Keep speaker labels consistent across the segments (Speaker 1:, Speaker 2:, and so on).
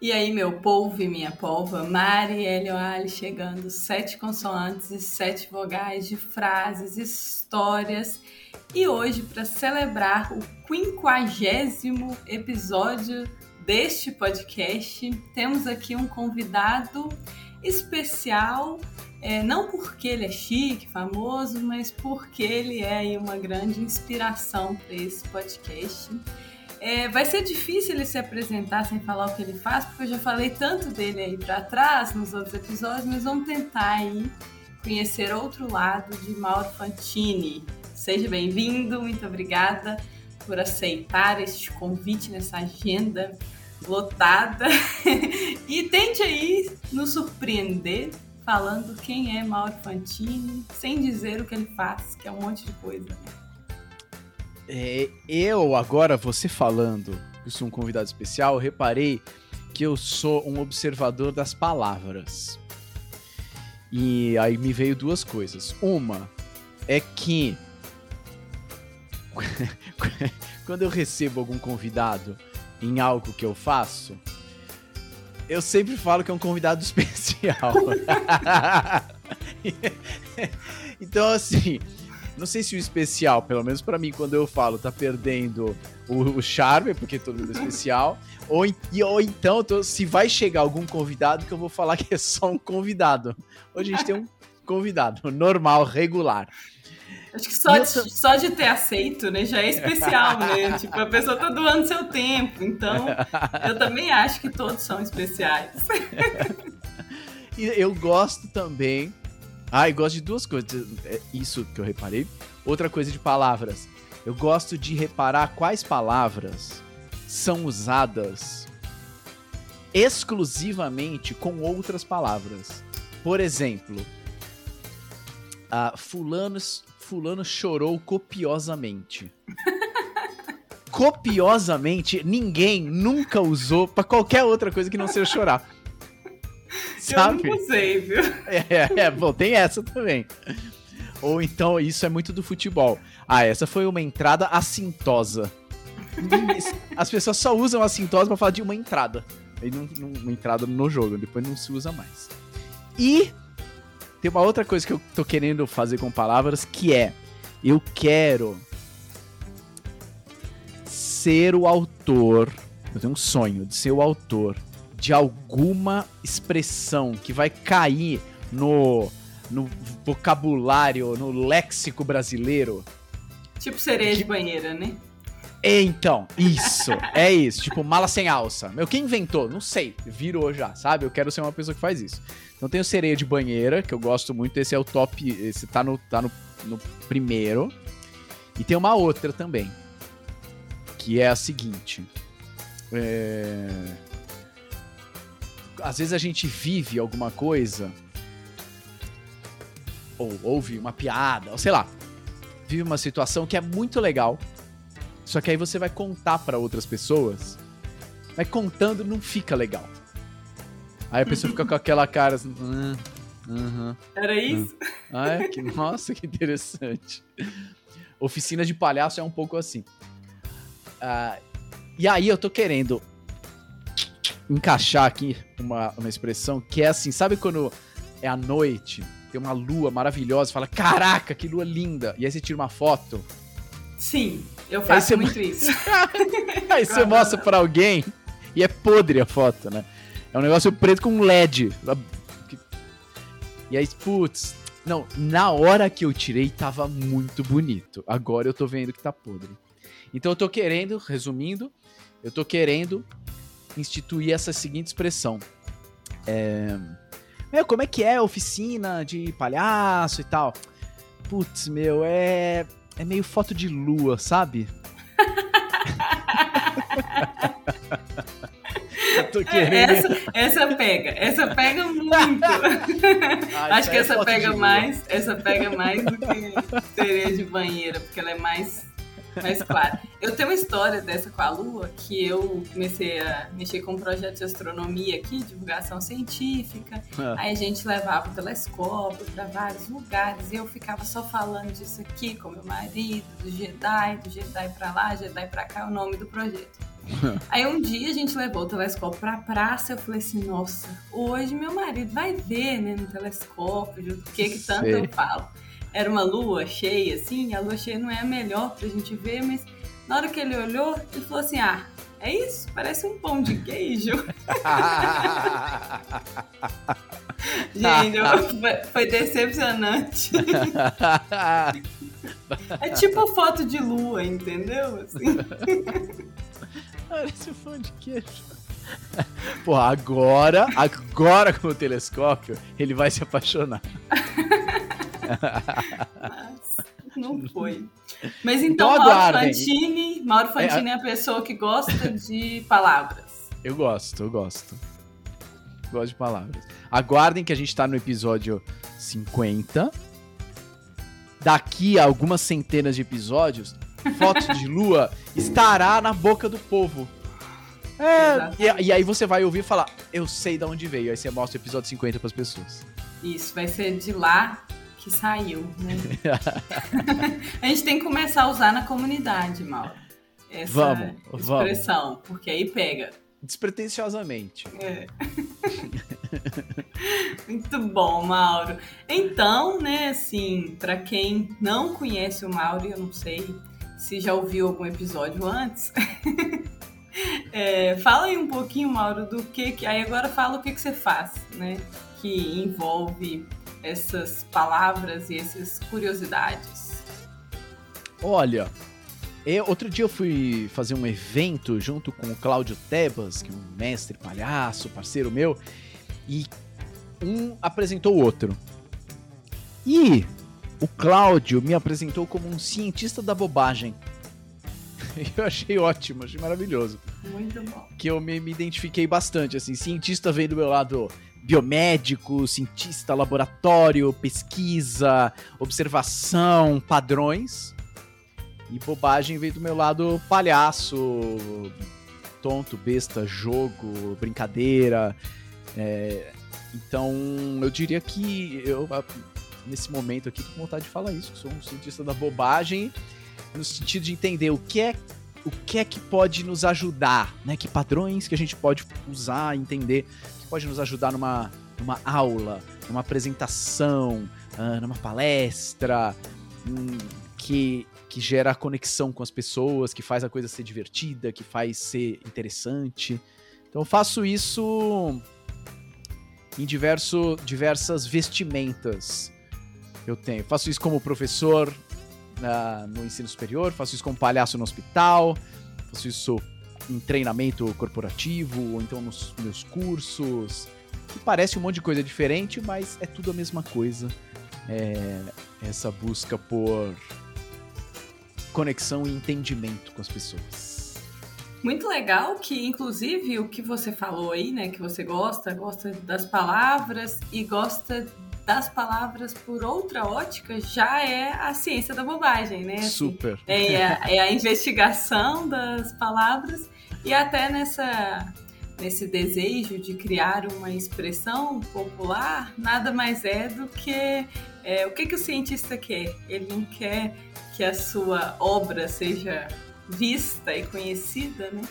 Speaker 1: E aí, meu polvo e minha polva, Mari Elioali chegando, sete consoantes e sete vogais de frases, histórias. E hoje, para celebrar o quinquagésimo episódio deste podcast, temos aqui um convidado especial, é, não porque ele é chique, famoso, mas porque ele é uma grande inspiração para esse podcast. É, vai ser difícil ele se apresentar sem falar o que ele faz, porque eu já falei tanto dele aí para trás nos outros episódios, mas vamos tentar aí conhecer outro lado de Mauro Fantini. Seja bem-vindo, muito obrigada por aceitar este convite nessa agenda lotada. e tente aí nos surpreender falando quem é Mauro Fantini, sem dizer o que ele faz, que é um monte de coisa. Né?
Speaker 2: É, eu, agora, você falando que sou um convidado especial, reparei que eu sou um observador das palavras. E aí me veio duas coisas. Uma é que quando eu recebo algum convidado em algo que eu faço, eu sempre falo que é um convidado especial. então, assim, não sei se o especial, pelo menos para mim, quando eu falo, tá perdendo o, o charme, porque todo mundo é especial. ou, ou então, tô, se vai chegar algum convidado, que eu vou falar que é só um convidado. Hoje a gente tem um convidado normal, regular.
Speaker 1: Acho que só, de, só de ter aceito, né, já é especial, né? tipo, a pessoa tá doando seu tempo. Então, eu também acho que todos são especiais.
Speaker 2: e eu gosto também ah, eu gosto de duas coisas. É isso que eu reparei. Outra coisa de palavras. Eu gosto de reparar quais palavras são usadas exclusivamente com outras palavras. Por exemplo, uh, fulano, fulano chorou copiosamente. copiosamente, ninguém nunca usou para qualquer outra coisa que não seja chorar.
Speaker 1: Sabe? Eu não sei, viu?
Speaker 2: É, é, é, bom, tem essa também. Ou então, isso é muito do futebol. Ah, essa foi uma entrada assintosa. As pessoas só usam assintosa para falar de uma entrada. E não, uma entrada no jogo, depois não se usa mais. E tem uma outra coisa que eu tô querendo fazer com palavras, que é eu quero ser o autor. Eu tenho um sonho de ser o autor de alguma expressão que vai cair no, no vocabulário, no léxico brasileiro.
Speaker 1: Tipo sereia de banheira, né?
Speaker 2: Então, isso, é isso. Tipo, mala sem alça. Meu, quem inventou? Não sei. Virou já, sabe? Eu quero ser uma pessoa que faz isso. Então tem o sereia de banheira, que eu gosto muito. Esse é o top. Esse tá no, tá no, no primeiro. E tem uma outra também. Que é a seguinte. É às vezes a gente vive alguma coisa, ou ouve uma piada, ou sei lá, vive uma situação que é muito legal, só que aí você vai contar para outras pessoas, vai contando não fica legal. Aí a pessoa fica com aquela cara assim,
Speaker 1: ah, uh Era isso?
Speaker 2: Ah, é? Que, nossa, que interessante. Oficina de palhaço é um pouco assim. Ah, e aí eu tô querendo encaixar aqui uma, uma expressão que é assim, sabe quando é a noite, tem uma lua maravilhosa, fala, caraca, que lua linda, e aí você tira uma foto?
Speaker 1: Sim, eu faço muito isso.
Speaker 2: aí você mostra para alguém e é podre a foto, né? É um negócio preto com LED. E aí, putz, não, na hora que eu tirei tava muito bonito. Agora eu tô vendo que tá podre. Então eu tô querendo, resumindo, eu tô querendo instituir essa seguinte expressão. É... Meu, como é que é a oficina de palhaço e tal? Putz, meu, é. É meio foto de lua, sabe?
Speaker 1: Eu tô querendo. Essa, essa pega, essa pega muito. Ah, Acho que é essa pega mais, essa pega mais do que sereia de banheira, porque ela é mais mais claro. Eu tenho uma história dessa com a Lua, que eu comecei a mexer com um projeto de astronomia aqui, divulgação científica. É. Aí a gente levava o telescópio para vários lugares e eu ficava só falando disso aqui com meu marido, do Jedi, do Jedi para lá, Jedi para cá, é o nome do projeto. Aí um dia a gente levou o telescópio pra praça, eu falei assim, nossa, hoje meu marido vai ver, né, no telescópio, o que que tanto
Speaker 2: Sei.
Speaker 1: eu falo. Era uma lua cheia, assim, a lua cheia não é a melhor pra gente ver, mas na hora que ele olhou, ele falou assim, ah, é isso? Parece um pão de queijo. Gente, foi- foi decepcionante. É tipo foto de lua, entendeu? Assim.
Speaker 2: Parece um pão de queijo. Porra, agora, agora com o telescópio, ele vai se apaixonar.
Speaker 1: Mas não foi. Mas
Speaker 2: Então
Speaker 1: então, Mauro
Speaker 2: aguardem.
Speaker 1: Fantini, Mauro Fantini é a pessoa que gosta de palavras.
Speaker 2: Eu gosto, eu gosto. Gosto de palavras. Aguardem que a gente tá no episódio 50. Daqui a algumas centenas de episódios, Fotos de Lua estará na boca do povo. É, e, e aí você vai ouvir e falar, eu sei de onde veio. Aí você mostra o episódio 50 pras pessoas.
Speaker 1: Isso, vai ser de lá que saiu, né? a gente tem que começar a usar na comunidade, Mauro. Essa
Speaker 2: Vamos, vamos.
Speaker 1: expressão, porque aí pega.
Speaker 2: Despretensiosamente.
Speaker 1: É. Muito bom, Mauro. Então, né, assim, pra quem não conhece o Mauro, eu não sei se já ouviu algum episódio antes. é, fala aí um pouquinho, Mauro, do que, que. Aí agora fala o que, que você faz, né? Que envolve essas palavras e essas curiosidades.
Speaker 2: Olha, eu- outro dia eu fui fazer um evento junto com o Cláudio Tebas, que é um mestre palhaço, parceiro meu, e um apresentou o outro. E o Cláudio me apresentou como um cientista da bobagem. Eu achei ótimo, achei maravilhoso.
Speaker 1: Muito bom.
Speaker 2: Que eu me, me identifiquei bastante, assim, cientista vem do meu lado biomédico, cientista, laboratório, pesquisa, observação, padrões. E bobagem veio do meu lado palhaço, tonto, besta, jogo, brincadeira. É, então, eu diria que eu, nesse momento aqui, tô com vontade de falar isso, que sou um cientista da bobagem, no sentido de entender o que é, o que, é que pode nos ajudar, né? Que padrões que a gente pode usar, entender, pode nos ajudar numa, numa aula, numa apresentação, ah, numa palestra, hum, que, que gera conexão com as pessoas, que faz a coisa ser divertida, que faz ser interessante. Então eu faço isso em diverso, diversas vestimentas eu tenho. Faço isso como professor na- no ensino superior, faço isso como palhaço no hospital, faço isso em treinamento corporativo, ou então nos meus cursos, que parece um monte de coisa diferente, mas é tudo a mesma coisa. É essa busca por conexão e entendimento com as pessoas.
Speaker 1: Muito legal que, inclusive, o que você falou aí, né? Que você gosta, gosta das palavras e gosta das palavras por outra ótica, já é a ciência da bobagem, né? Assim,
Speaker 2: Super.
Speaker 1: É a, é a investigação das palavras e até nessa nesse desejo de criar uma expressão popular, nada mais é do que é, o que, que o cientista quer? Ele não quer que a sua obra seja vista e conhecida, né?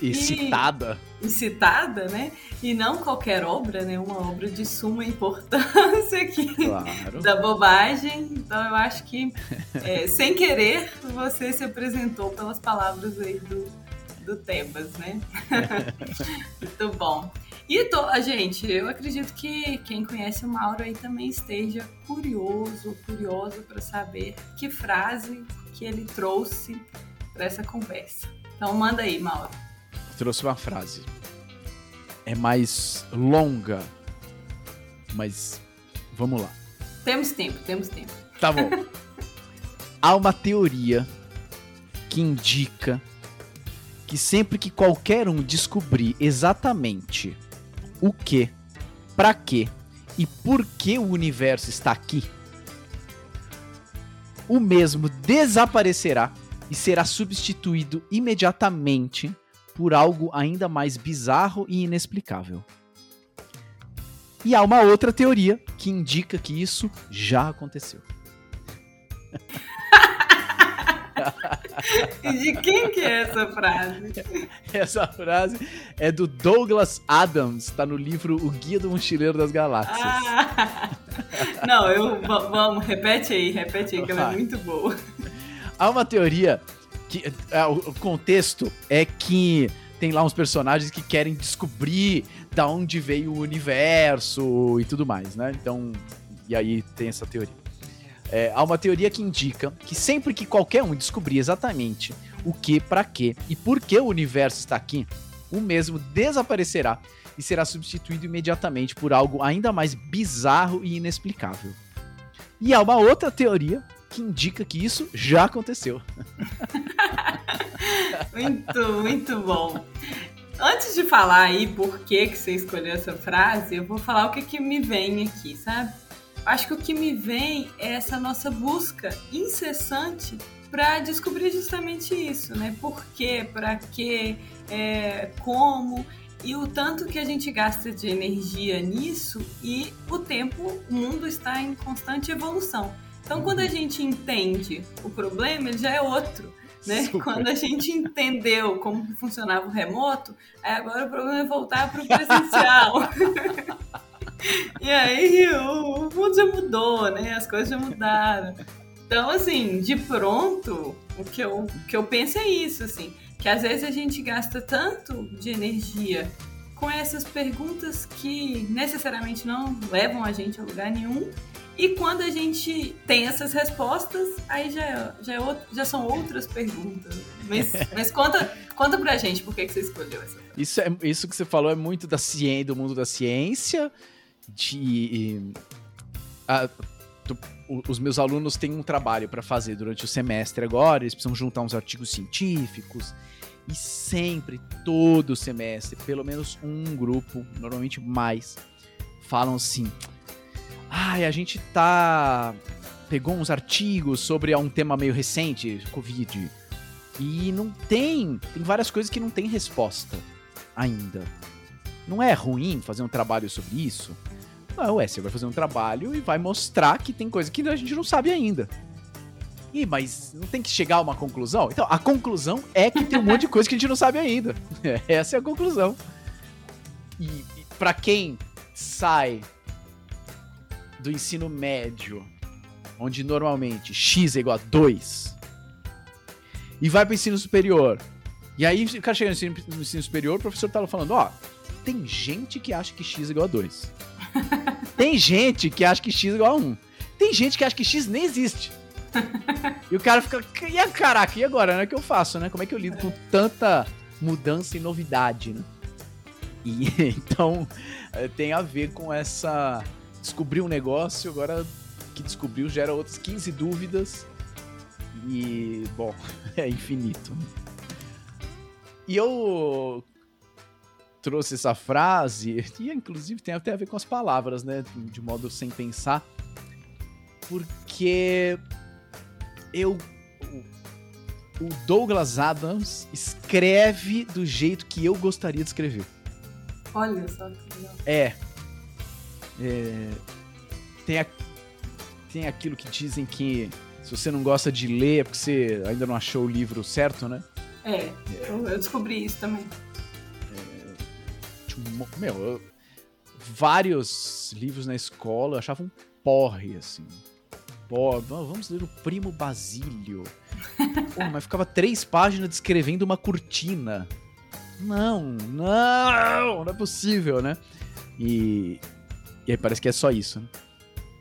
Speaker 2: E citada.
Speaker 1: E citada, né? E não qualquer obra, né? Uma obra de suma importância que
Speaker 2: Claro.
Speaker 1: da bobagem. Então eu acho que, é, sem querer, você se apresentou pelas palavras aí do, do Tebas, né? Muito bom. E, to, a gente, eu acredito que quem conhece o Mauro aí também esteja curioso, curioso para saber que frase que ele trouxe para essa conversa. Então manda aí, Mauro.
Speaker 2: trouxe uma frase. É mais longa, mas vamos lá.
Speaker 1: Temos tempo, temos tempo.
Speaker 2: Tá bom. Há uma teoria que indica que sempre que qualquer um descobrir exatamente o que, pra quê e por que o universo está aqui, o mesmo desaparecerá e será substituído imediatamente por algo ainda mais bizarro e inexplicável. E há uma outra teoria que indica que isso já aconteceu.
Speaker 1: e de quem que é essa frase?
Speaker 2: Essa frase é do Douglas Adams, está no livro O Guia do Mochileiro das Galáxias. Ah,
Speaker 1: não, eu vamos, repete aí, repete aí, que ela é muito boa.
Speaker 2: Há uma teoria que é, o contexto é que tem lá uns personagens que querem descobrir da onde veio o universo e tudo mais, né? Então, e aí tem essa teoria. É, há uma teoria que indica que sempre que qualquer um descobrir exatamente o que, para quê e por que o universo está aqui, o mesmo desaparecerá e será substituído imediatamente por algo ainda mais bizarro e inexplicável. E há uma outra teoria que indica que isso já aconteceu.
Speaker 1: muito, muito bom. Antes de falar aí por que, que você escolheu essa frase, eu vou falar o que, que me vem aqui, sabe? Acho que o que me vem é essa nossa busca incessante para descobrir justamente isso, né? Por quê, para quê, é, como e o tanto que a gente gasta de energia nisso e o tempo, o mundo está em constante evolução. Então, quando a gente entende o problema, ele já é outro. Né? Quando a gente entendeu como funcionava o remoto, agora o problema é voltar para o presencial. e aí o, o mundo já mudou, né? As coisas já mudaram. Então, assim, de pronto, o que eu, o que eu penso é isso, assim, que às vezes a gente gasta tanto de energia com essas perguntas que necessariamente não levam a gente a lugar nenhum e quando a gente tem essas respostas, aí já, já, é outro, já são outras perguntas. Mas, mas conta, conta pra gente por que, que você escolheu essa.
Speaker 2: Isso, é, isso que você falou é muito da ciência, do mundo da ciência. De, a, do, os meus alunos têm um trabalho para fazer durante o semestre agora, eles precisam juntar uns artigos científicos. E sempre, todo semestre, pelo menos um grupo, normalmente mais, falam assim Ai, a gente tá. Pegou uns artigos sobre um tema meio recente, Covid. E não tem. Tem várias coisas que não tem resposta ainda. Não é ruim fazer um trabalho sobre isso? Não, é, você vai fazer um trabalho e vai mostrar que tem coisa que a gente não sabe ainda. Ih, mas não tem que chegar a uma conclusão? Então, a conclusão é que tem um monte de coisa que a gente não sabe ainda. Essa é a conclusão. E, e para quem sai do ensino médio, onde normalmente x é igual a 2, e vai para o ensino superior. E aí o cara chega no ensino, no ensino superior, o professor tá falando, ó, tem gente que acha que x é igual a 2. tem gente que acha que x é igual a 1. Tem gente que acha que x nem existe. e o cara fica, e caraca, e agora, né? O que eu faço, né? Como é que eu lido com tanta mudança e novidade, né? E então eh, tem a ver com essa descobriu um negócio, agora que descobriu gera outras 15 dúvidas. E, bom, é infinito. E eu trouxe essa frase, e inclusive tem até a ver com as palavras, né? De modo sem pensar. Porque eu. O Douglas Adams escreve do jeito que eu gostaria de escrever.
Speaker 1: Olha só que
Speaker 2: legal. É, é, tem, a, tem aquilo que dizem que se você não gosta de ler é porque você ainda não achou o livro certo, né?
Speaker 1: É, é. Eu, eu, descobri isso também.
Speaker 2: É, meu, eu, vários livros na escola eu achava um porre, assim. Porra, vamos ler o Primo Basílio. Pô, mas ficava três páginas descrevendo uma cortina. Não, não, não é possível, né? E, e aí parece que é só isso. Né?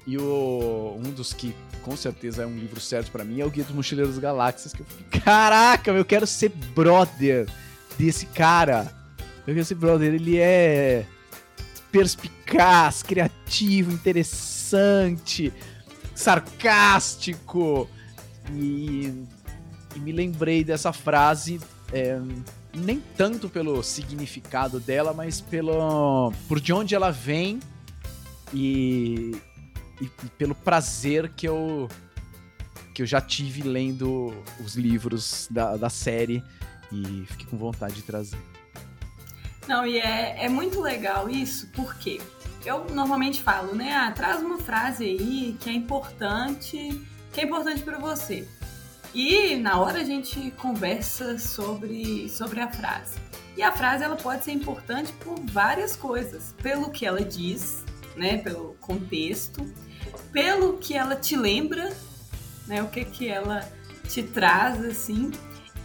Speaker 2: E o, um dos que com certeza é um livro certo para mim é o Guia dos Mochileiros das Galáxias. Que eu fiquei, caraca, eu quero ser brother desse cara. Eu quero ser brother. Ele é perspicaz, criativo, interessante, sarcástico. E, e me lembrei dessa frase. É, nem tanto pelo significado dela, mas pelo por de onde ela vem e, e, e, pelo prazer que eu que eu já tive lendo os livros da, da série e fiquei com vontade de trazer.
Speaker 1: Não, e é, é muito legal isso, porque eu normalmente falo, né? Ah, traz uma frase aí que é importante, que é importante para você. E na hora a gente conversa sobre, sobre a frase. E a frase ela pode ser importante por várias coisas, pelo que ela diz, né, pelo contexto, pelo que ela te lembra, né, o que que ela te traz assim.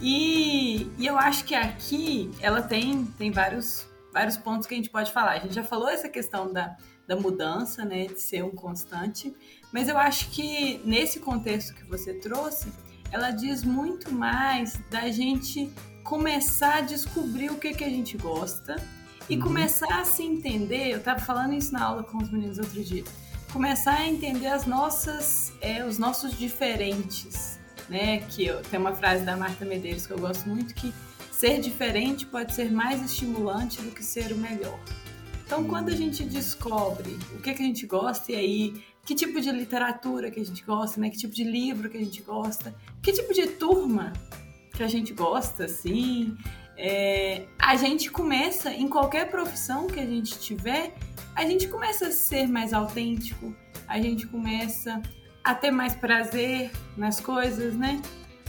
Speaker 1: E, e eu acho que aqui ela tem tem vários vários pontos que a gente pode falar. A gente já falou essa questão da, da mudança, né, de ser um constante, mas eu acho que nesse contexto que você trouxe, ela diz muito mais da gente começar a descobrir o que, que a gente gosta e uhum. começar a se entender. Eu estava falando isso na aula com os meninos outro dia. Começar a entender as nossas, é, os nossos diferentes, né? Que eu, tem uma frase da Marta Medeiros que eu gosto muito que ser diferente pode ser mais estimulante do que ser o melhor. Então, quando a gente descobre o que, que a gente gosta e aí que tipo de literatura que a gente gosta, né? Que tipo de livro que a gente gosta, que tipo de turma que a gente gosta, assim. É, a gente começa, em qualquer profissão que a gente tiver, a gente começa a ser mais autêntico, a gente começa a ter mais prazer nas coisas, né?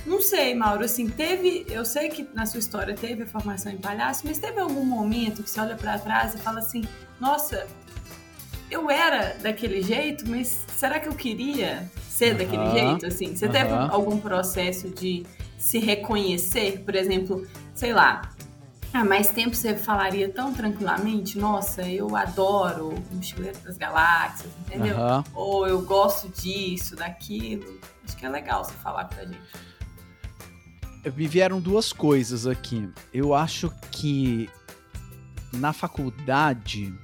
Speaker 1: Não sei, Mauro, assim, teve, eu sei que na sua história teve a formação em palhaço, mas teve algum momento que você olha para trás e fala assim: "Nossa, eu era daquele jeito, mas será que eu queria ser daquele jeito assim?" Você teve algum processo de se reconhecer, por exemplo, sei lá, há mais tempo você falaria tão tranquilamente, nossa, eu adoro o Mochileiro das Galáxias, entendeu? Uhum. Ou eu gosto disso, daquilo. Acho que é legal você falar pra gente.
Speaker 2: Me vieram duas coisas aqui. Eu acho que na faculdade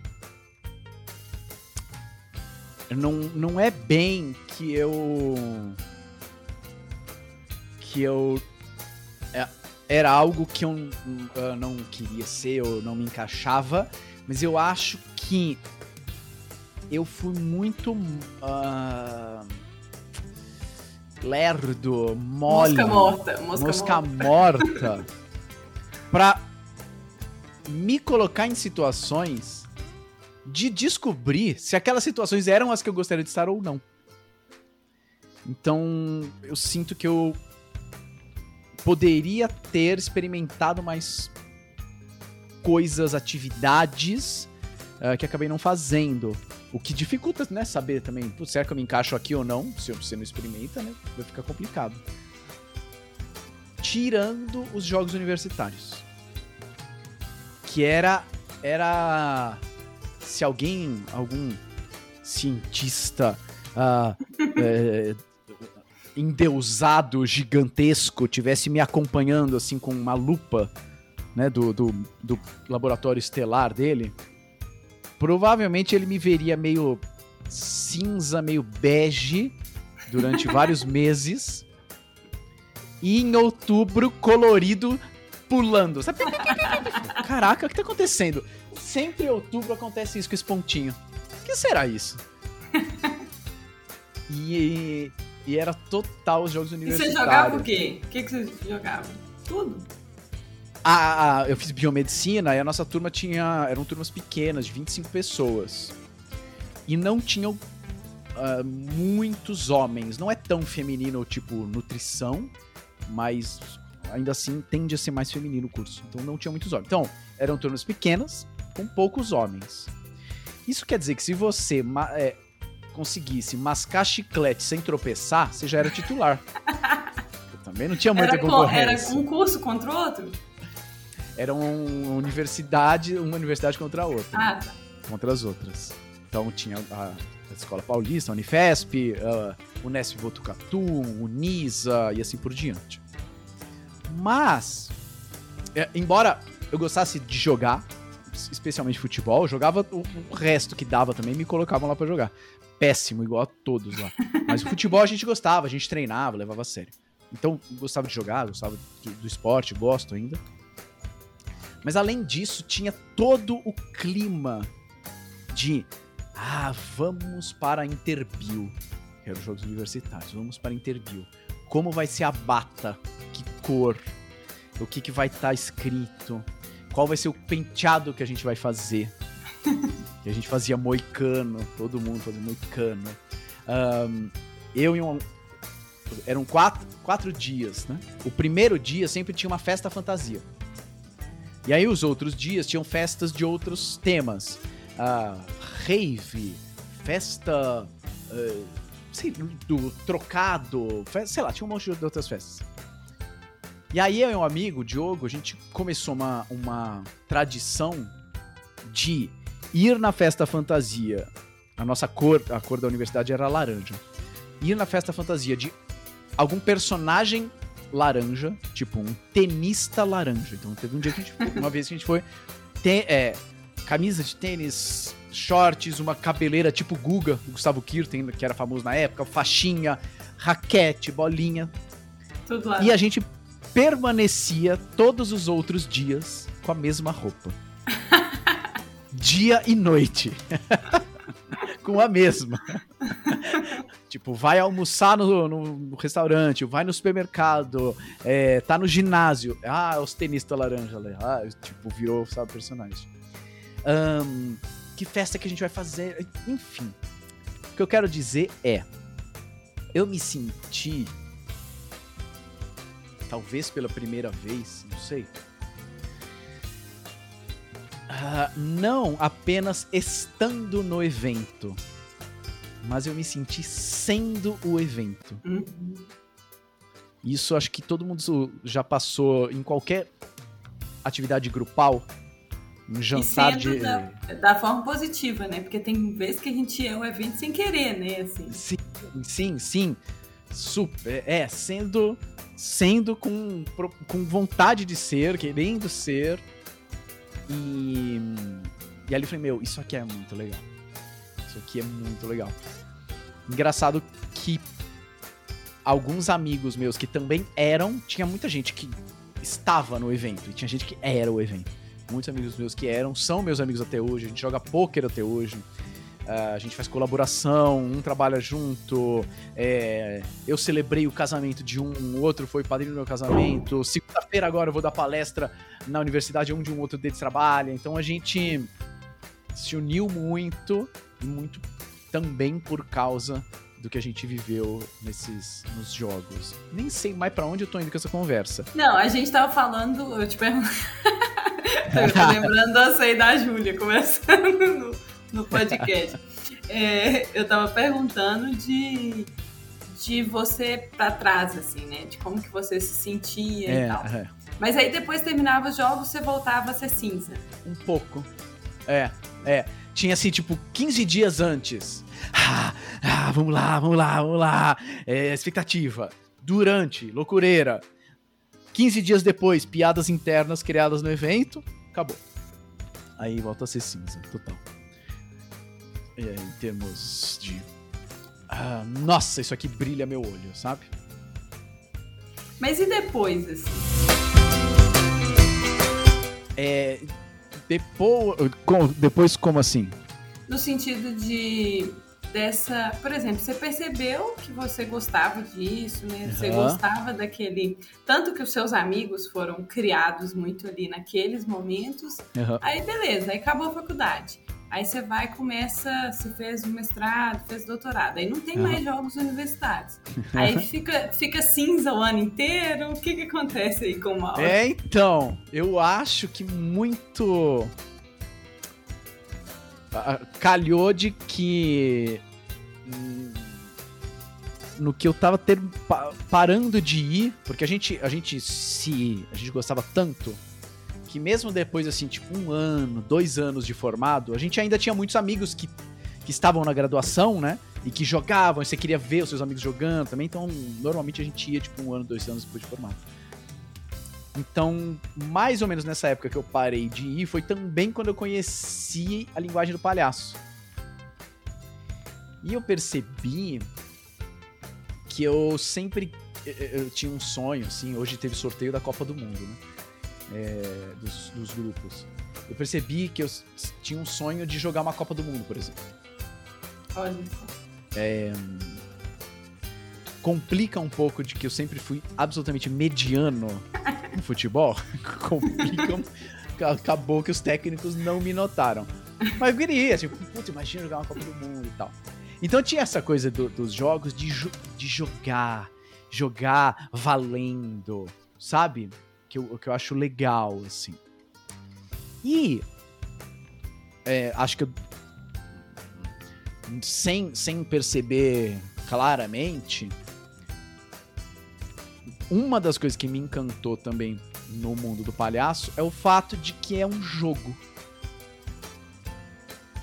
Speaker 2: não, não é bem que eu que eu é, era algo que eu, eu não queria ser ou não me encaixava, mas eu acho que eu fui muito uh, lerdo, mole,
Speaker 1: mosca morta, mosca,
Speaker 2: mosca morta, morta pra me colocar em situações de descobrir se aquelas situações eram as que eu gostaria de estar ou não. Então, eu sinto que eu poderia ter experimentado mais coisas, atividades uh, que acabei não fazendo. O que dificulta, né, saber também, será que eu me encaixo aqui ou não? Se você não experimenta, né, vai ficar complicado. Tirando os jogos universitários. Que era era se alguém, algum cientista uh, é, endeusado, gigantesco, tivesse me acompanhando assim com uma lupa, né, do, do, do laboratório estelar dele, provavelmente ele me veria meio cinza, meio bege durante vários meses. E em outubro, colorido, pulando. Sabe? Caraca, o que tá acontecendo? Sempre em outubro acontece isso com esse pontinho. O que será isso? E, e era total os jogos universitários.
Speaker 1: E você jogava o quê? O que, que você jogava? Tudo?
Speaker 2: Ah, eu fiz biomedicina e a nossa turma tinha. Eram turmas pequenas, de 25 pessoas. E não tinham uh, muitos homens. Não é tão feminino, tipo, nutrição, mas ainda assim tende a ser mais feminino o curso. Então não tinha muitos homens. Então, eram turmas pequenas, com poucos homens. Isso quer dizer que se você é, conseguisse mascar chiclete sem tropeçar, você já era titular. Eu também não tinha muita era, concorrência.
Speaker 1: Era um curso contra o outro?
Speaker 2: Era uma universidade, uma universidade contra a outra.
Speaker 1: Ah, tá.
Speaker 2: Contra as outras. Então tinha a, a Escola Paulista, a Unifesp, a Unesp Botucatu, Unisa e assim por diante. Mas, é, embora eu gostasse de jogar, especialmente futebol, eu jogava o, o resto que dava também, me colocavam lá para jogar péssimo, igual a todos lá. Mas o futebol a gente gostava, a gente treinava, levava a sério. Então, gostava de jogar, gostava do, do esporte, gosto ainda. Mas além disso, tinha todo o clima de ah, vamos para Interbio. Que os jogos universitários. Vamos para Interbio. Como vai ser a bata? Que cor? O que, que vai estar tá escrito? Qual vai ser o penteado que a gente vai fazer? que a gente fazia moicano, todo mundo fazia moicano. Um, eu e um, eram quatro, quatro dias, né? O primeiro dia sempre tinha uma festa fantasia. E aí os outros dias tinham festas de outros temas. Uh, rave, festa uh, sei, do trocado, festa, sei lá, tinha um monte de outras festas. E aí eu e um amigo, Diogo, a gente começou uma, uma tradição de ir na festa fantasia. A nossa cor, a cor da universidade era laranja. Ir na festa fantasia de algum personagem laranja, tipo um tenista laranja. Então teve um dia que a gente, uma vez que a gente foi, é, camisa de tênis, shorts, uma cabeleira tipo Guga, o Gustavo Kirten, que era famoso na época, faixinha, raquete, bolinha.
Speaker 1: Tudo lá.
Speaker 2: E a gente permanecia todos os outros dias com a mesma roupa. Dia e noite. com a mesma. Tipo, vai almoçar no, no, restaurante, vai no supermercado, é, tá no ginásio. Ah, os tenistas laranja. Ah, tipo, virou, sabe, personagem. Um, que festa que a gente vai fazer? Enfim. O que eu quero dizer é. Eu me senti talvez pela primeira vez, não sei. Uh, não apenas estando no evento, mas eu me senti sendo o evento. Uhum. Isso acho que todo mundo já passou em qualquer atividade grupal. Um jantar de.
Speaker 1: Da, da, forma positiva, né? Porque tem vezes que a gente é o evento sem querer, né? Assim.
Speaker 2: Sim, sim, sim. Super. É, sendo sendo com, com vontade de ser, querendo ser. E, e ali eu falei, meu, isso aqui é muito legal. Aqui é muito legal. Engraçado que alguns amigos meus que também eram, tinha muita gente que estava no evento e tinha gente que era o evento. Muitos amigos meus que eram, são meus amigos até hoje, a gente joga pôquer até hoje. Uh, a gente faz colaboração, um trabalha junto. É, eu celebrei o casamento de um, o outro foi padrinho do meu casamento. Segunda-feira agora eu vou dar palestra na universidade onde um outro deles trabalha. Então a gente se uniu muito muito também por causa do que a gente viveu nesses nos jogos. Nem sei mais para onde eu tô indo com essa conversa.
Speaker 1: Não, a gente tava falando, eu te pergunto. tô lembrando da sei da Júlia, começando no no podcast. é, eu tava perguntando de, de você para trás, assim, né? De como que você se sentia é, e tal. É. Mas aí depois terminava os jogos, você voltava a ser cinza.
Speaker 2: Um pouco. É, é. Tinha assim, tipo, 15 dias antes. Ah, ah vamos lá, vamos lá, vamos lá. É, expectativa. Durante, loucureira. 15 dias depois, piadas internas criadas no evento. Acabou. Aí volta a ser cinza, total é, em termos de. Ah, nossa, isso aqui brilha meu olho, sabe?
Speaker 1: Mas e depois, assim?
Speaker 2: É. Depois. Depois, como assim?
Speaker 1: No sentido de dessa, por exemplo, você percebeu que você gostava disso, né? Uhum. Você gostava daquele, tanto que os seus amigos foram criados muito ali naqueles momentos. Uhum. Aí beleza, aí acabou a faculdade. Aí você vai e começa, se fez mestrado, fez doutorado. Aí não tem mais jogos universitários. Aí fica, fica cinza o ano inteiro. O que, que acontece aí com o Mauro?
Speaker 2: É, então, eu acho que muito. Calhou de que. Hum, no que eu tava ter, parando de ir, porque a gente, a gente se. A gente gostava tanto que mesmo depois, assim, tipo, um ano, dois anos de formado, a gente ainda tinha muitos amigos que, que estavam na graduação, né? E que jogavam, e você queria ver os seus amigos jogando também. Então, normalmente a gente ia, tipo, um ano, dois anos depois de formado. Então, mais ou menos nessa época que eu parei de ir, foi também quando eu conheci a linguagem do palhaço. E eu percebi que eu sempre eu tinha um sonho, assim, hoje teve sorteio da Copa do Mundo, né? É, dos, dos, grupos. Eu percebi que eu tinha um sonho de jogar uma Copa do Mundo, por exemplo.
Speaker 1: Olha.
Speaker 2: É, complica um pouco de que eu sempre fui absolutamente mediano no futebol. complica. Acabou que os técnicos não me notaram. Mas eu queria, tipo, putz, imagina jogar uma Copa do Mundo e tal. Então tinha essa coisa do, dos jogos de, de jogar, jogar valendo, sabe? Que eu, que eu acho legal, assim. E é, acho que eu, sem, sem perceber claramente, uma das coisas que me encantou também no mundo do palhaço é o fato de que é um jogo.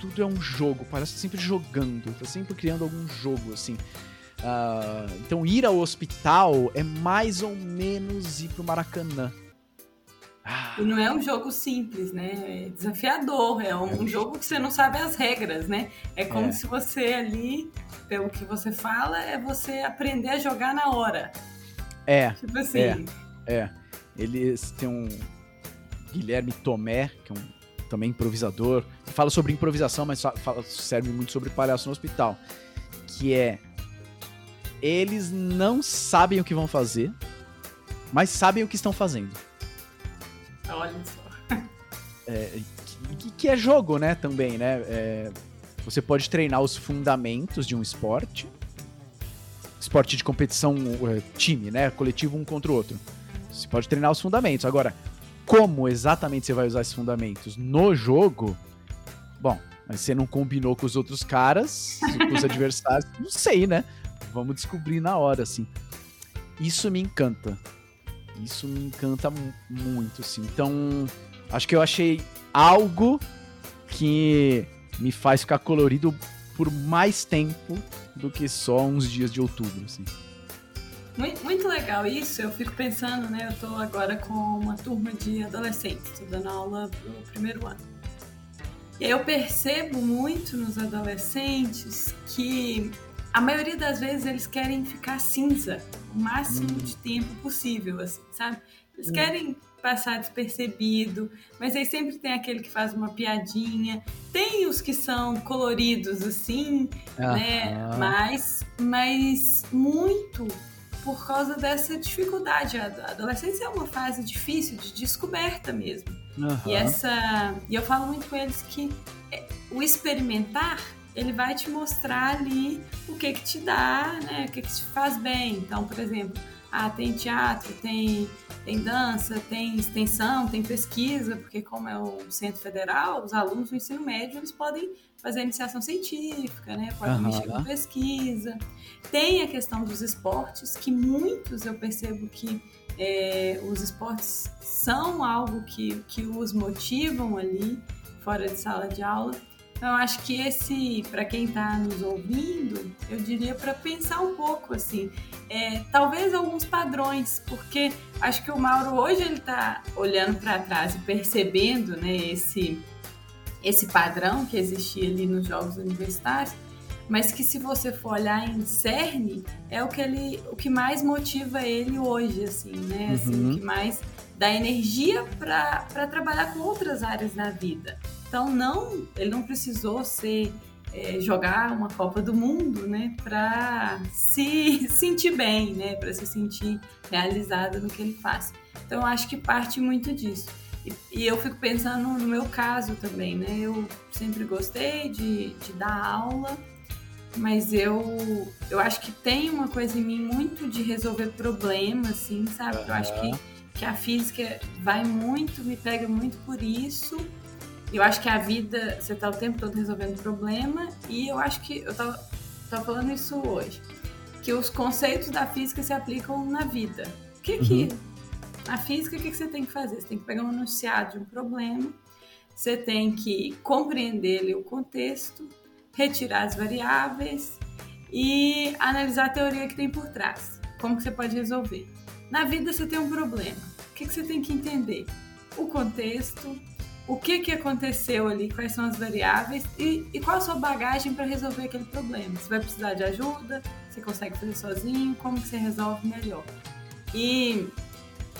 Speaker 2: Tudo é um jogo, o palhaço tá sempre jogando, tá sempre criando algum jogo, assim. Uh, então ir ao hospital é mais ou menos ir pro Maracanã.
Speaker 1: E não é um jogo simples, né? É desafiador, é um, um jogo que você não sabe as regras, né? É como é. se você ali, pelo que você fala, é você aprender a jogar na hora.
Speaker 2: É. Tipo assim. É. é. Eles têm um Guilherme Tomé, que é um também improvisador, fala sobre improvisação, mas fala, serve muito sobre palhaço no hospital, que é eles não sabem o que vão fazer, mas sabem o que estão fazendo.
Speaker 1: Olha só.
Speaker 2: É, que, que, é jogo, né, também, né? É, você pode treinar os fundamentos de um esporte. Esporte de competição é, time, né? Coletivo um contra o outro. Você pode treinar os fundamentos. Agora, como exatamente você vai usar esses fundamentos no jogo? Bom, mas você não combinou com os outros caras, com os adversários, não sei, né? Vamos descobrir na hora, assim. Isso me encanta. Isso me encanta muito, assim. Então, acho que eu achei algo que me faz ficar colorido por mais tempo do que só uns dias de outubro, assim.
Speaker 1: Muito, legal isso. Eu fico pensando, né? Eu estou agora com uma turma de adolescentes, estou dando aula pro primeiro ano. E eu percebo muito nos adolescentes que a maioria das vezes eles querem ficar cinza o máximo hum. de tempo possível, assim, sabe? Eles hum. querem passar despercebido, mas aí sempre tem aquele que faz uma piadinha. Tem os que são coloridos assim, né? Mas, mas muito por causa dessa dificuldade. A adolescência é uma fase difícil de descoberta mesmo. Uhum. E essa, e eu falo muito com eles que é, o experimentar ele vai te mostrar ali o que que te dá, né? O que que te faz bem. Então, por exemplo, ah, tem teatro, tem, tem dança, tem extensão, tem pesquisa, porque como é o Centro Federal, os alunos do ensino médio, eles podem fazer iniciação científica, né? Podem uhum. mexer com pesquisa. Tem a questão dos esportes, que muitos eu percebo que é, os esportes são algo que, que os motivam ali, fora de sala de aula. Então, acho que esse, para quem está nos ouvindo, eu diria para pensar um pouco, assim, é, talvez alguns padrões, porque acho que o Mauro hoje ele está olhando para trás e percebendo, né, esse, esse padrão que existia ali nos jogos universitários, mas que se você for olhar em cerne, é o que ele, o que mais motiva ele hoje, assim, né, assim, uhum. o que mais dá energia para trabalhar com outras áreas da vida. Então não, ele não precisou ser é, jogar uma Copa do Mundo, né, para se sentir bem, né, para se sentir realizado no que ele faz. Então eu acho que parte muito disso. E, e, eu fico pensando no meu caso também, né? Eu sempre gostei de, de dar aula, mas eu eu acho que tem uma coisa em mim muito de resolver problemas, assim, sabe? Eu acho que, que a física vai muito, me pega muito por isso. Eu acho que a vida, você tá o tempo todo resolvendo problema, e eu acho que, eu tava, tava falando isso hoje, que os conceitos da física se aplicam na vida. O que que, uhum. na física, o que, que você tem que fazer? Você tem que pegar um enunciado de um problema, você tem que compreender o contexto, retirar as variáveis e analisar a teoria que tem por trás. Como que você pode resolver? Na vida você tem um problema. O que, que você tem que entender? O contexto, o que, que aconteceu ali, quais são as variáveis e, e qual a sua bagagem para resolver aquele problema. Você vai precisar de ajuda, você consegue fazer sozinho, como que você resolve melhor. E,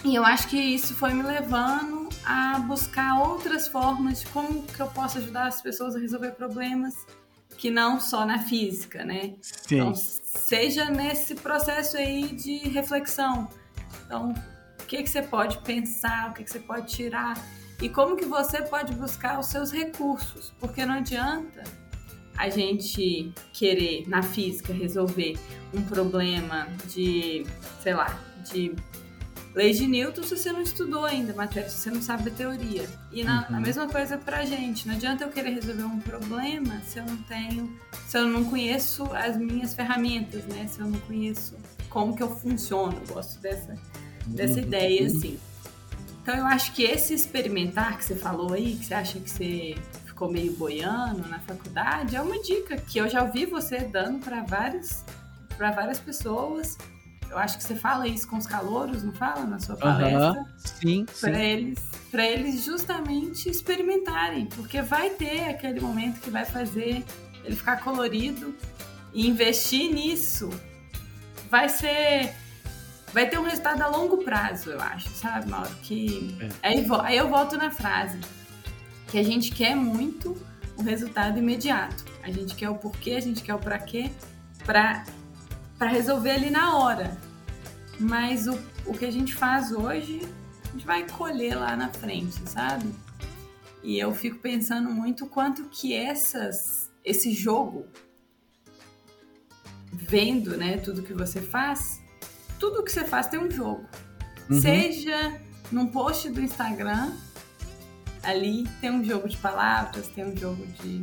Speaker 1: e eu acho que isso foi me levando a buscar outras formas de como que eu posso ajudar as pessoas a resolver problemas que não só na física, né? Sim. Então, seja nesse processo aí de reflexão. Então, o que, que você pode pensar, o que, que você pode tirar e como que você pode buscar os seus recursos, porque não adianta a gente querer, na física, resolver um problema de, sei lá, de lei de Newton se você não estudou ainda a matéria, se você não sabe a teoria. E na, uhum. a mesma coisa pra gente. Não adianta eu querer resolver um problema se eu não tenho, se eu não conheço as minhas ferramentas, né? Se eu não conheço como que eu funciono. Eu gosto dessa, dessa uhum. ideia, assim. Então eu acho que esse experimentar que você falou aí, que você acha que você ficou meio boiando na faculdade, é uma dica que eu já ouvi você dando para várias, para várias pessoas. Eu acho que você fala isso com os calouros, não fala na sua palestra? Uhum,
Speaker 2: sim,
Speaker 1: para eles, para eles justamente experimentarem, porque vai ter aquele momento que vai fazer ele ficar colorido e investir nisso vai ser vai ter um resultado a longo prazo, eu acho, sabe, Mauro? Que é. aí, aí eu volto na frase que a gente quer muito o resultado imediato. A gente quer o porquê, a gente quer o para quê, para resolver ali na hora. Mas o, o que a gente faz hoje, a gente vai colher lá na frente, sabe? E eu fico pensando muito quanto que essas esse jogo vendo, né, tudo que você faz, tudo que você faz tem um jogo. Uhum. Seja num post do Instagram, ali tem um jogo de palavras, tem um jogo de,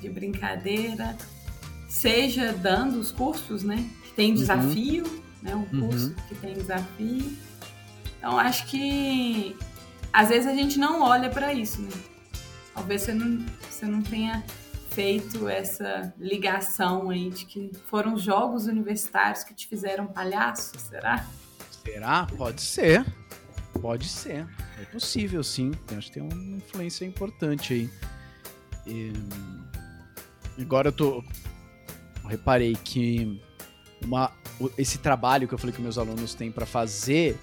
Speaker 1: de brincadeira, seja dando os cursos, né? Que tem uhum. desafio, uhum. né? Um curso uhum. que tem desafio. Então acho que às vezes a gente não olha para isso, né? Talvez você não, você não tenha feito essa ligação aí de que foram os jogos universitários que te fizeram palhaço, será?
Speaker 2: Será? Pode ser. Pode ser. É possível, sim. Acho que tem uma influência importante aí. E... Agora eu tô. Eu reparei que uma... esse trabalho que eu falei que meus alunos têm para fazer.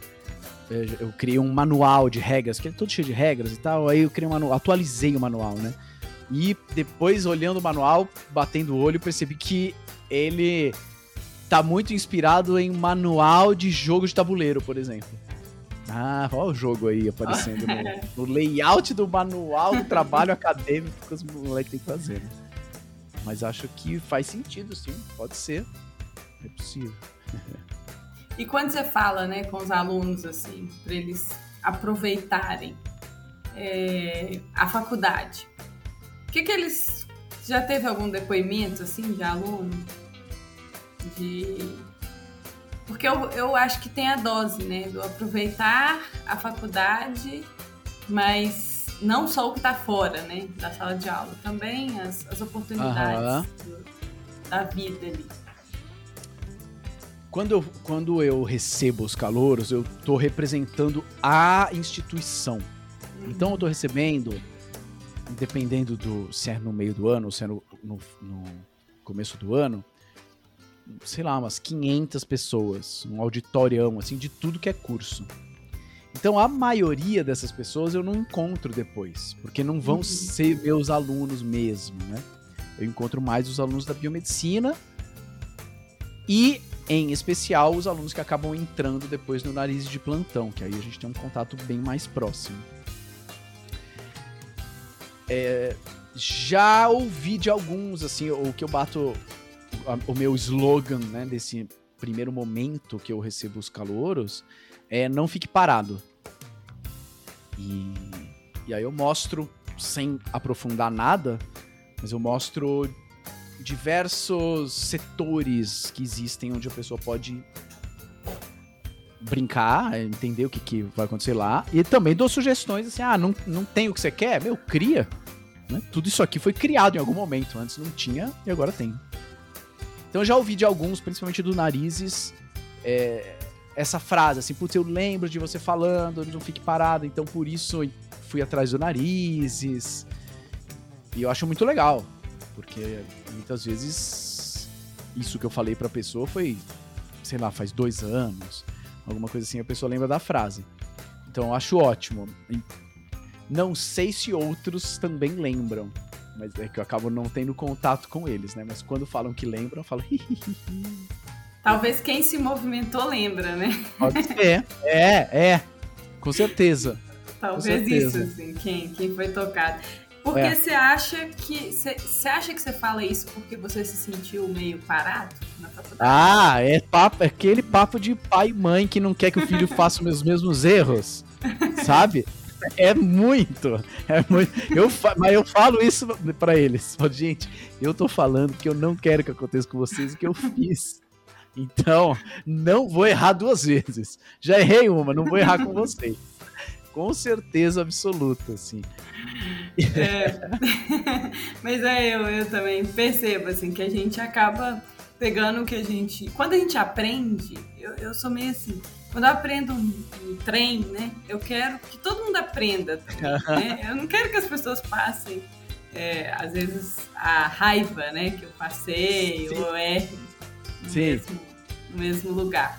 Speaker 2: É, eu criei um manual de regras, que é todo cheio de regras e tal. Aí eu criei um manual, atualizei o manual, né? E depois, olhando o manual, batendo o olho, percebi que ele tá muito inspirado em manual de jogo de tabuleiro, por exemplo. Ah, olha o jogo aí aparecendo no, no, layout do manual do trabalho acadêmico que os moleques têm que fazer. Né? Mas acho que faz sentido, sim. Pode ser. É possível.
Speaker 1: e quando você fala né, com os alunos, assim, para eles aproveitarem é, a faculdade, o que, que eles. Já teve algum depoimento, assim, de aluno? De. Porque eu, eu acho que tem a dose, né? Do aproveitar a faculdade, mas não só o que está fora, né? Da sala de aula, também as, as oportunidades do, da vida ali.
Speaker 2: Quando eu, quando eu recebo os calouros, eu estou representando a instituição. Então eu estou recebendo dependendo do se é no meio do ano ou se é no, no, no começo do ano, sei lá, umas 500 pessoas, um auditorião, assim, de tudo que é curso. Então a maioria dessas pessoas eu não encontro depois, porque não vão uhum. ser meus alunos mesmo, né? Eu encontro mais os alunos da biomedicina e, em especial, os alunos que acabam entrando depois no nariz de plantão, que aí a gente tem um contato bem mais próximo. É, já ouvi de alguns, assim, o que eu bato o meu slogan, né, desse primeiro momento que eu recebo os calouros é não fique parado. E, e aí eu mostro, sem aprofundar nada, mas eu mostro diversos setores que existem onde a pessoa pode brincar, entender o que, que vai acontecer lá. E também dou sugestões assim: ah, não, não tem o que você quer? Meu, cria. Né? Tudo isso aqui foi criado em algum momento. Antes não tinha e agora tem. Então eu já ouvi de alguns, principalmente do Narizes, é, essa frase assim: putz, eu lembro de você falando, não fique parado, então por isso fui atrás do Narizes. E eu acho muito legal, porque muitas vezes isso que eu falei pra pessoa foi, sei lá, faz dois anos alguma coisa assim, a pessoa lembra da frase. Então eu acho ótimo. Não sei se outros também lembram, mas é que eu acabo não tendo contato com eles, né? Mas quando falam que lembram, eu falo.
Speaker 1: Talvez quem se movimentou lembra, né?
Speaker 2: Pode ser. É, é. Com certeza.
Speaker 1: Talvez Com certeza. isso, assim, quem, quem foi tocado. Porque é. você acha que. Você acha que você fala isso porque você se sentiu meio parado na faculdade?
Speaker 2: Ah, é, papo, é aquele papo de pai e mãe que não quer que o filho faça os mesmos erros. Sabe? É muito. É muito. Eu, mas eu falo isso para eles. Gente, eu tô falando que eu não quero que aconteça com vocês o que eu fiz. Então, não vou errar duas vezes. Já errei uma, não vou errar com vocês. Com certeza absoluta, assim.
Speaker 1: É. Mas é, eu, eu também percebo, assim, que a gente acaba pegando o que a gente. Quando a gente aprende, eu, eu sou meio assim. Quando eu aprendo um, um trem, né? Eu quero que todo mundo aprenda. Também, né? Eu não quero que as pessoas passem, é, às vezes, a raiva, né? Que eu passei, Sim. ou erre no, Sim. Mesmo, no mesmo lugar.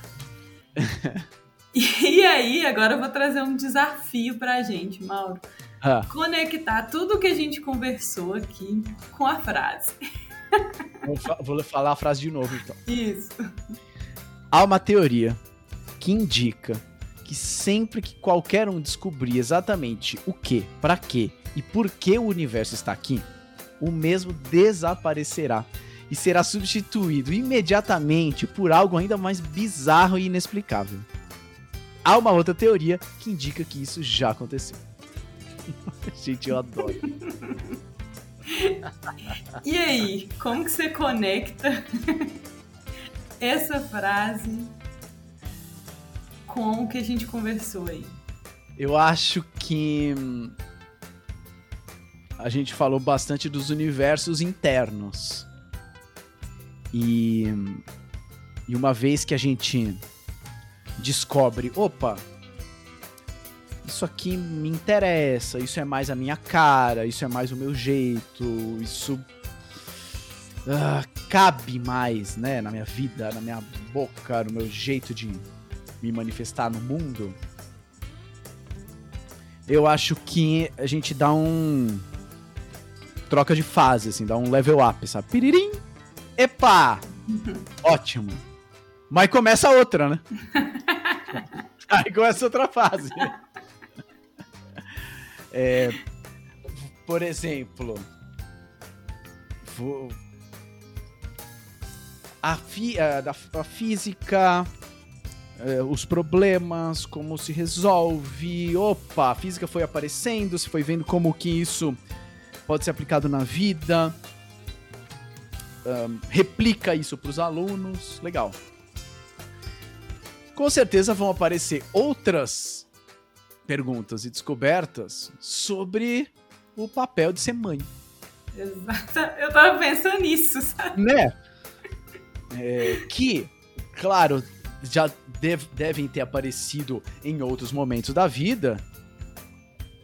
Speaker 1: e aí, agora eu vou trazer um desafio pra gente, Mauro. Ah. Conectar tudo que a gente conversou aqui com a frase.
Speaker 2: Vou, vou falar a frase de novo, então.
Speaker 1: Isso.
Speaker 2: Há uma teoria que indica que sempre que qualquer um descobrir exatamente o que, para quê e por que o universo está aqui, o mesmo desaparecerá e será substituído imediatamente por algo ainda mais bizarro e inexplicável. Há uma outra teoria que indica que isso já aconteceu. Gente, eu adoro.
Speaker 1: e aí, como que você conecta essa frase com o que a gente conversou aí?
Speaker 2: Eu acho que a gente falou bastante dos universos internos. E, e uma vez que a gente descobre, opa, isso aqui me interessa, isso é mais a minha cara, isso é mais o meu jeito, isso uh, cabe mais, né, na minha vida, na minha boca, no meu jeito de me manifestar no mundo. Eu acho que a gente dá um troca de fase, assim, dá um level up, sabe? Piririm! Epa! Ótimo. Mas começa outra, né? Aí começa outra fase. É, por exemplo, vou, a, fi, a, a física, é, os problemas, como se resolve. Opa, a física foi aparecendo, se foi vendo como que isso pode ser aplicado na vida. Um, replica isso para os alunos. Legal. Com certeza vão aparecer outras perguntas e descobertas sobre o papel de ser mãe.
Speaker 1: Exato. Eu tava pensando nisso, sabe?
Speaker 2: Né? É, que, claro, já dev, devem ter aparecido em outros momentos da vida,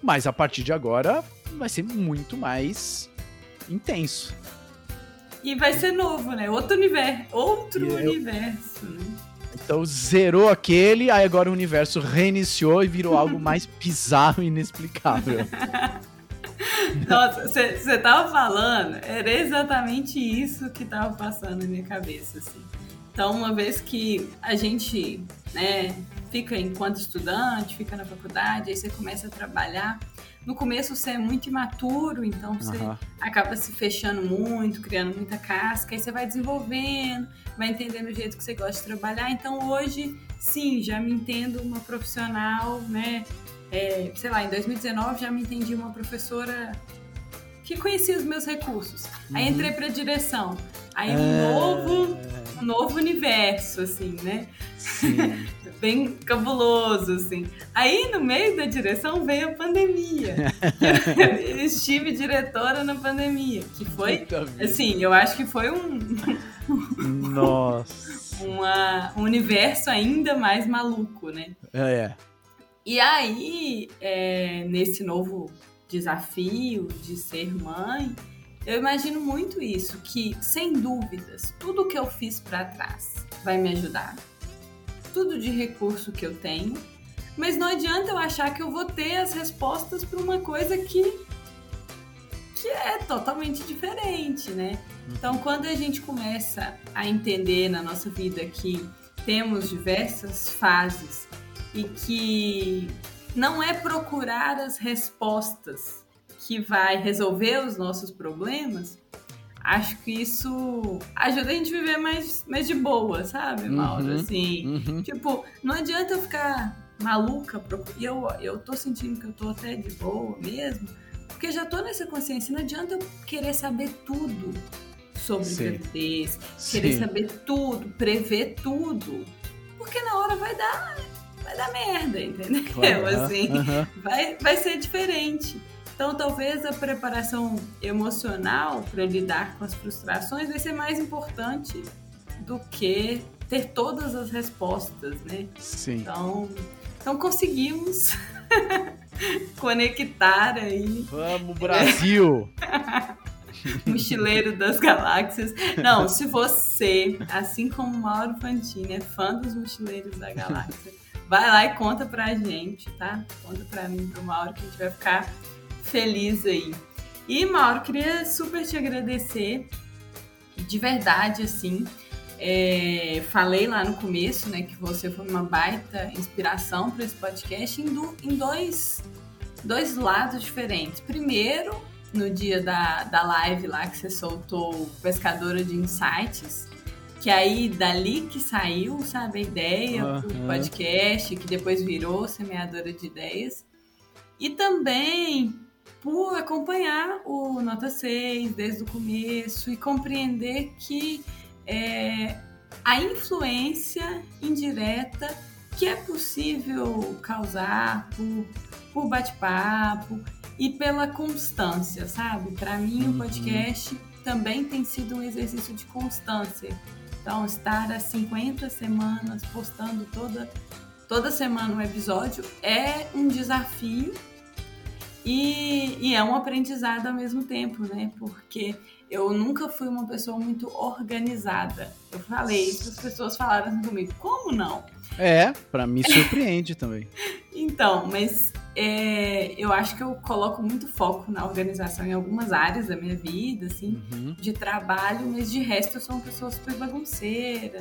Speaker 2: mas a partir de agora vai ser muito mais intenso.
Speaker 1: E vai ser novo, né? Outro universo. Outro eu... universo, né?
Speaker 2: Então zerou aquele, aí agora o universo reiniciou e virou algo mais bizarro e inexplicável.
Speaker 1: Nossa, você tava falando, era exatamente isso que tava passando na minha cabeça, assim. Então, uma vez que a gente, né, fica enquanto estudante, fica na faculdade, aí você começa a trabalhar, no começo você é muito imaturo, então você uhum. acaba se fechando muito, criando muita casca, aí você vai desenvolvendo, vai entendendo o jeito que você gosta de trabalhar. Então hoje, sim, já me entendo uma profissional, né? É, sei lá, em 2019 já me entendi uma professora que conhecia os meus recursos. Uhum. Aí entrei para direção. Aí um é... novo, um novo universo, assim, né? Sim. Bem cabuloso, assim. Aí no meio da direção veio a pandemia. Estive diretora na pandemia, que foi, assim, eu acho que foi um.
Speaker 2: Nossa.
Speaker 1: Uma, um universo ainda mais maluco, né?
Speaker 2: É.
Speaker 1: E aí, é, nesse novo desafio de ser mãe, eu imagino muito isso, que sem dúvidas, tudo que eu fiz para trás vai me ajudar. Tudo de recurso que eu tenho, mas não adianta eu achar que eu vou ter as respostas para uma coisa que que é totalmente diferente, né? Então, quando a gente começa a entender na nossa vida que temos diversas fases e que não é procurar as respostas que vai resolver os nossos problemas, acho que isso ajuda a gente a viver mais, mais de boa, sabe, Mauro? Uhum, assim, uhum. tipo, não adianta eu ficar maluca, e eu, eu tô sentindo que eu tô até de boa mesmo, porque já tô nessa consciência, não adianta eu querer saber tudo sobre Sim. querer Sim. saber tudo, prever tudo, porque na hora vai dar, vai dar merda, entendeu? Claro. Assim, uhum. vai, vai ser diferente. Então, talvez a preparação emocional para lidar com as frustrações vai ser mais importante do que ter todas as respostas, né?
Speaker 2: Sim.
Speaker 1: Então, então conseguimos conectar aí.
Speaker 2: Vamos, Brasil!
Speaker 1: Mochileiro das Galáxias. Não, se você, assim como Mauro Fantini, é fã dos Mochileiros da Galáxia, vai lá e conta pra gente, tá? Conta pra mim, pro Mauro, que a gente vai ficar feliz aí. E, Mauro, queria super te agradecer, de verdade, assim. É, falei lá no começo, né, que você foi uma baita inspiração para esse podcast em, do, em dois, dois lados diferentes. Primeiro, no dia da, da live lá que você soltou Pescadora de Insights, que aí dali que saiu, sabe, a ideia uhum. pro podcast, que depois virou Semeadora de Ideias. E também por acompanhar o Nota 6 desde o começo e compreender que é, a influência indireta que é possível causar por, por bate-papo e pela constância, sabe? Para mim, uhum. o podcast também tem sido um exercício de constância. Então, estar há 50 semanas postando toda, toda semana um episódio é um desafio e, e, é um aprendizado ao mesmo tempo, né? Porque eu nunca fui uma pessoa muito organizada. Eu falei, as pessoas falaram assim comigo, como não?
Speaker 2: É, para mim surpreende também.
Speaker 1: Então, mas é, eu acho que eu coloco muito foco na organização em algumas áreas da minha vida, assim, uhum. de trabalho, mas de resto eu sou uma pessoa super bagunceira.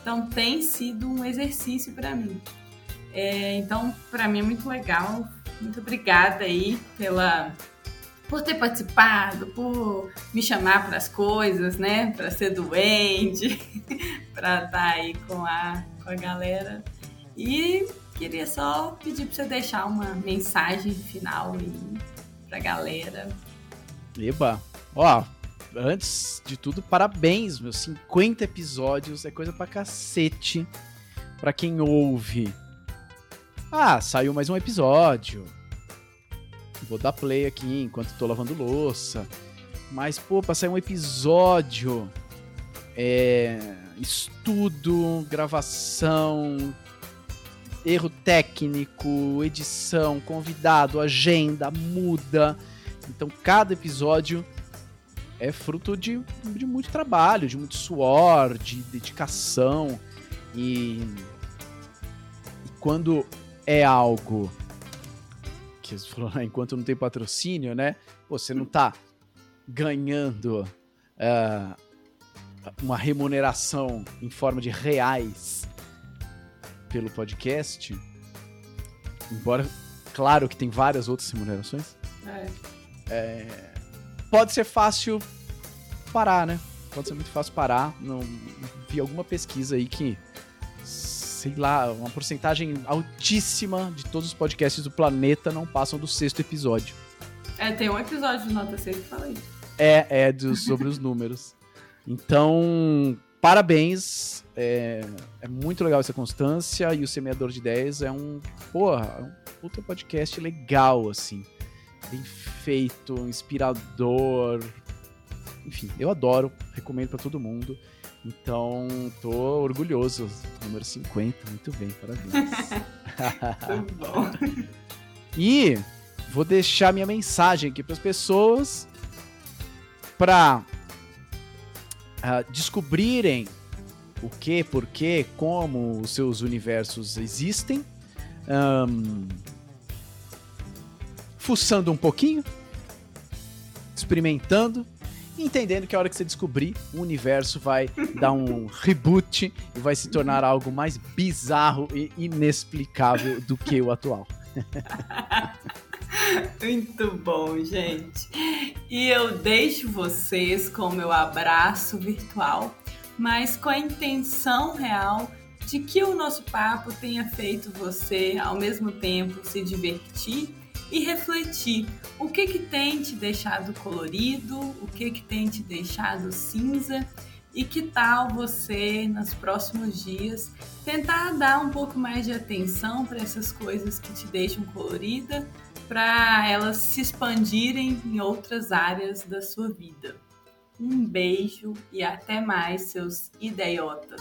Speaker 1: Então tem sido um exercício para mim. É, então, para mim é muito legal muito obrigada aí pela por ter participado, por me chamar para as coisas, né? Para ser doente, para estar tá aí com a, com a galera. E queria só pedir para você deixar uma mensagem final aí para a galera.
Speaker 2: Eba! Ó, antes de tudo, parabéns, meus 50 episódios é coisa pra cacete. Pra quem ouve, ah, saiu mais um episódio. Vou dar play aqui enquanto tô lavando louça. Mas, pô, pra sair um episódio. É. Estudo, gravação, erro técnico, edição, convidado, agenda, muda. Então, cada episódio é fruto de, de muito trabalho, de muito suor, de dedicação. E, e quando é algo que você falou, enquanto não tem patrocínio, né? Você não tá ganhando uh, uma remuneração em forma de reais pelo podcast. Embora, claro que tem várias outras remunerações. É. É, pode ser fácil parar, né? Pode ser muito fácil parar. Não vi alguma pesquisa aí que sei lá, uma porcentagem altíssima de todos os podcasts do planeta não passam do sexto episódio.
Speaker 1: É, tem um episódio de Nota 6 que fala isso.
Speaker 2: É, é do, sobre os números. Então, parabéns. É, é, muito legal essa constância e o Semeador de Ideias é um, porra, é um puta podcast legal, assim. Bem feito, inspirador. Enfim, eu adoro, recomendo para todo mundo. Então, tô orgulhoso. Número 50, muito bem, parabéns. muito bom. e vou deixar minha mensagem aqui para as pessoas para uh, ah, descobrirem o que, por que, como os seus universos existem. Um, fuçando um pouquinho, experimentando entendendo que a hora que você descobrir, o universo vai dar um reboot e vai se tornar algo mais bizarro e inexplicável do que o atual.
Speaker 1: Muito bom, gente. E eu deixo vocês com o meu abraço virtual, mas com a intenção real de que o nosso papo tenha feito você, ao mesmo tempo, se divertir e refletir o que que tem te deixado colorido, o que que tem te deixado cinza e que tal você, nos próximos dias, tentar dar um pouco mais de atenção para essas coisas que te deixam colorida, para elas se expandirem em outras áreas da sua vida. Um beijo e até mais, seus idiotas!